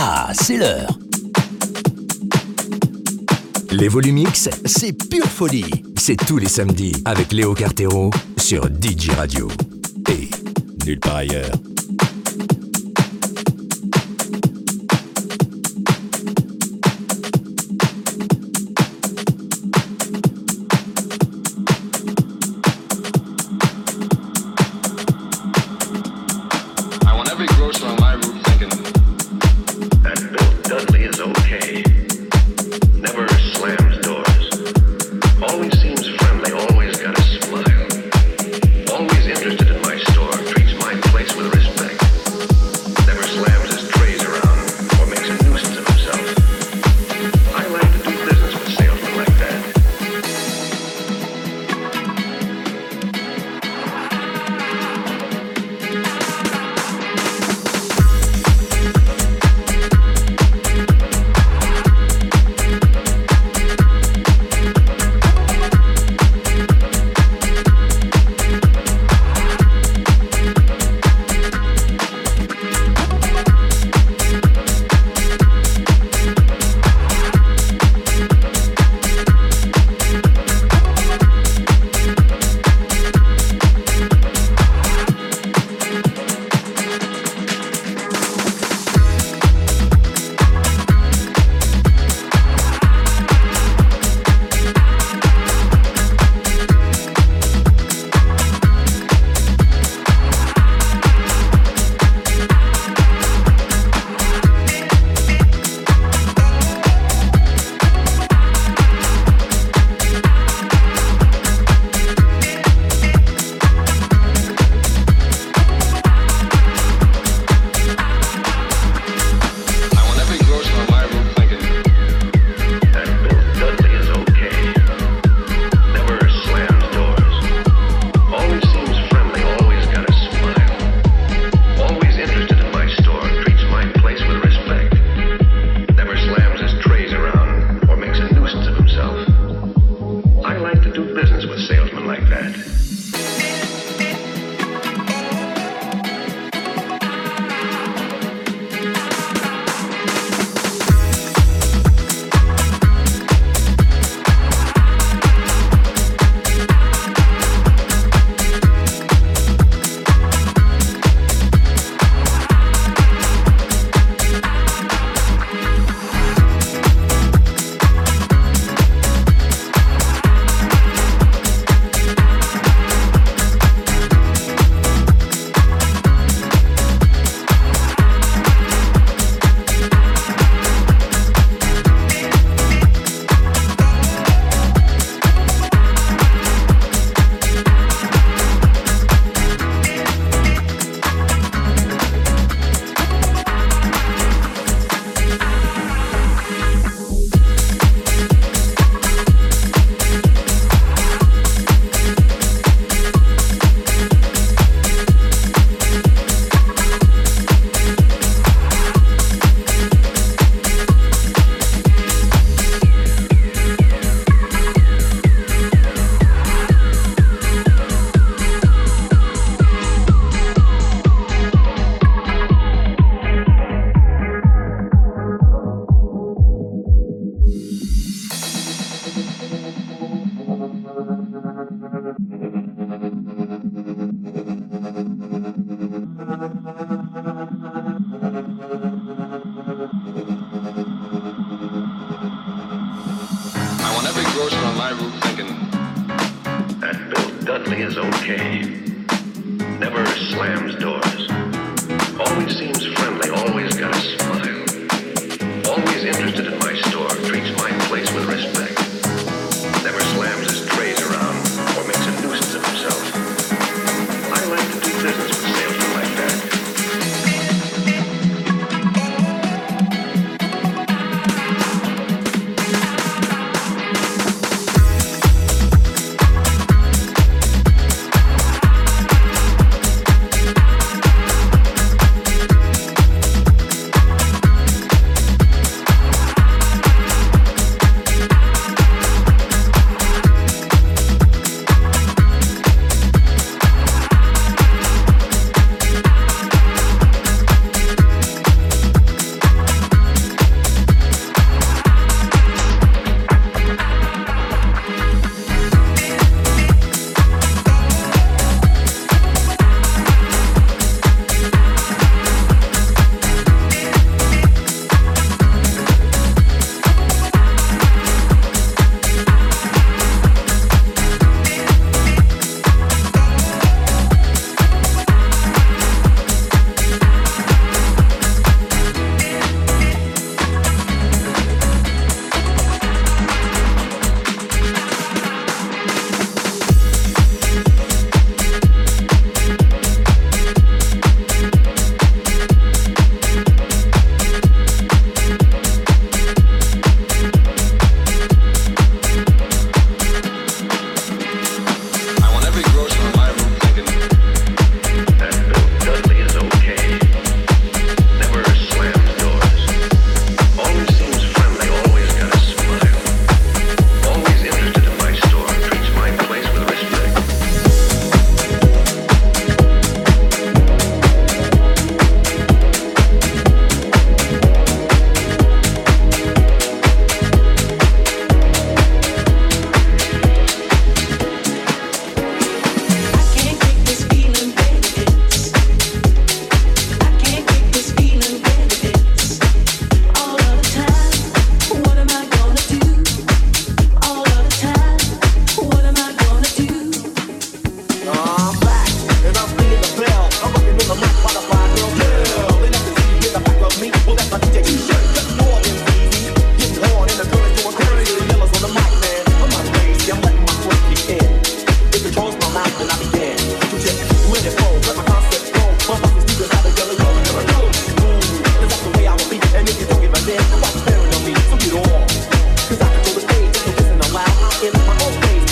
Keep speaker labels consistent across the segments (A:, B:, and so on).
A: Ah, c'est l'heure. Les Volumix, c'est pure folie. C'est tous les samedis avec Léo Cartero sur DJ Radio. Et nulle part ailleurs.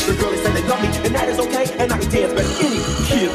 B: The girls say they love me, and that is okay, and I can dance better any kid